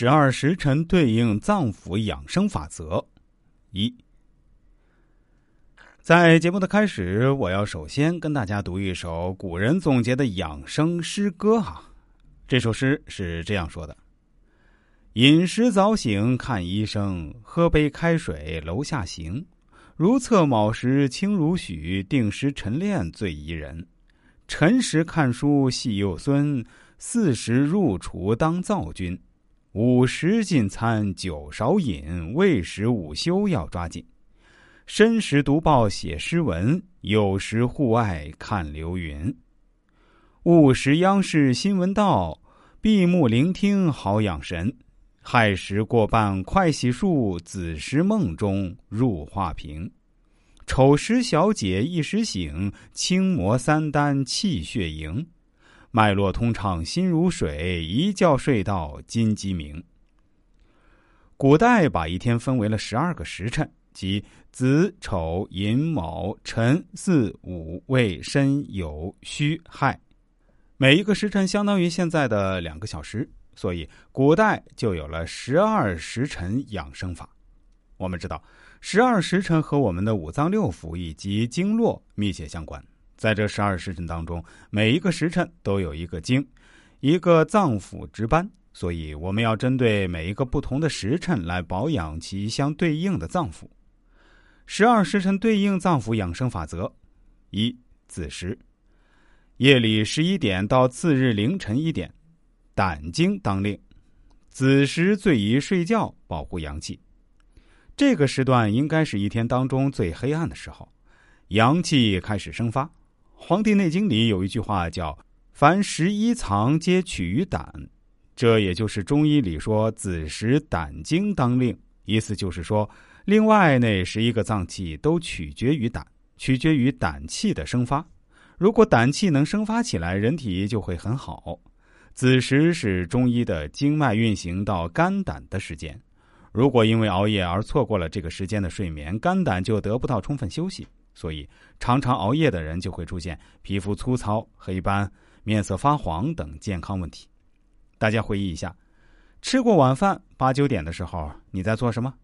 十二时辰对应脏腑养生法则一。在节目的开始，我要首先跟大家读一首古人总结的养生诗歌哈。这首诗是这样说的：“饮食早醒看医生，喝杯开水楼下行。如厕卯时清如许，定时晨练最宜人。辰时看书系幼孙，巳时入厨当灶君。午时进餐酒少饮，未时午休要抓紧。”申时读报写诗文，酉时户外看流云。午时央视新闻到，闭目聆听好养神。亥时过半快洗漱，子时梦中入画屏。丑时小解一时醒，轻磨三丹气血盈。脉络通畅心如水，一觉睡到金鸡鸣。古代把一天分为了十二个时辰。即子丑寅卯辰巳午未申酉戌亥，每一个时辰相当于现在的两个小时，所以古代就有了十二时辰养生法。我们知道，十二时辰和我们的五脏六腑以及经络密切相关。在这十二时辰当中，每一个时辰都有一个经，一个脏腑值班，所以我们要针对每一个不同的时辰来保养其相对应的脏腑。十二时辰对应脏腑养生法则：一、子时，夜里十一点到次日凌晨一点，胆经当令，子时最宜睡觉，保护阳气。这个时段应该是一天当中最黑暗的时候，阳气开始生发。《黄帝内经》里有一句话叫“凡十一藏皆取于胆”，这也就是中医里说“子时胆经当令”，意思就是说。另外，那十一个脏器都取决于胆，取决于胆气的生发。如果胆气能生发起来，人体就会很好。子时是中医的经脉运行到肝胆的时间。如果因为熬夜而错过了这个时间的睡眠，肝胆就得不到充分休息。所以，常常熬夜的人就会出现皮肤粗糙、黑斑、面色发黄等健康问题。大家回忆一下，吃过晚饭八九点的时候，你在做什么？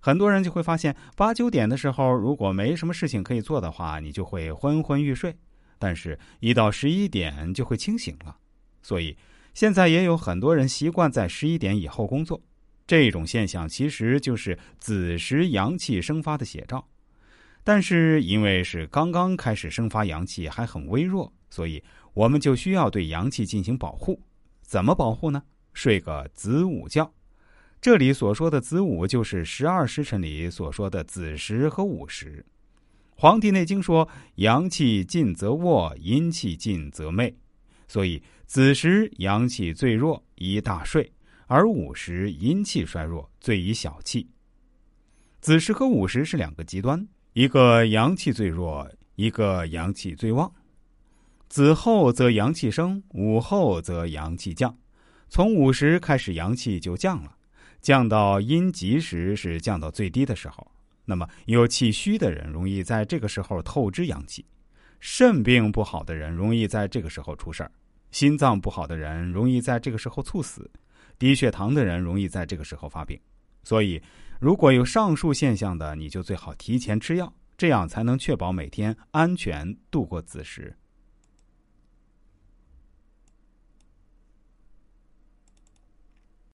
很多人就会发现，八九点的时候，如果没什么事情可以做的话，你就会昏昏欲睡；但是，一到十一点就会清醒了。所以，现在也有很多人习惯在十一点以后工作。这种现象其实就是子时阳气生发的写照。但是，因为是刚刚开始生发阳气，还很微弱，所以我们就需要对阳气进行保护。怎么保护呢？睡个子午觉。这里所说的子午，就是十二时辰里所说的子时和午时。《黄帝内经》说：“阳气尽则卧，阴气尽则寐。”所以子时阳气最弱，宜大睡；而午时阴气衰弱，最宜小憩。子时和午时是两个极端，一个阳气最弱，一个阳气最旺。子后则阳气升，午后则阳气降。从午时开始，阳气就降了。降到阴极时是降到最低的时候，那么有气虚的人容易在这个时候透支阳气，肾病不好的人容易在这个时候出事儿，心脏不好的人容易在这个时候猝死，低血糖的人容易在这个时候发病。所以，如果有上述现象的，你就最好提前吃药，这样才能确保每天安全度过子时。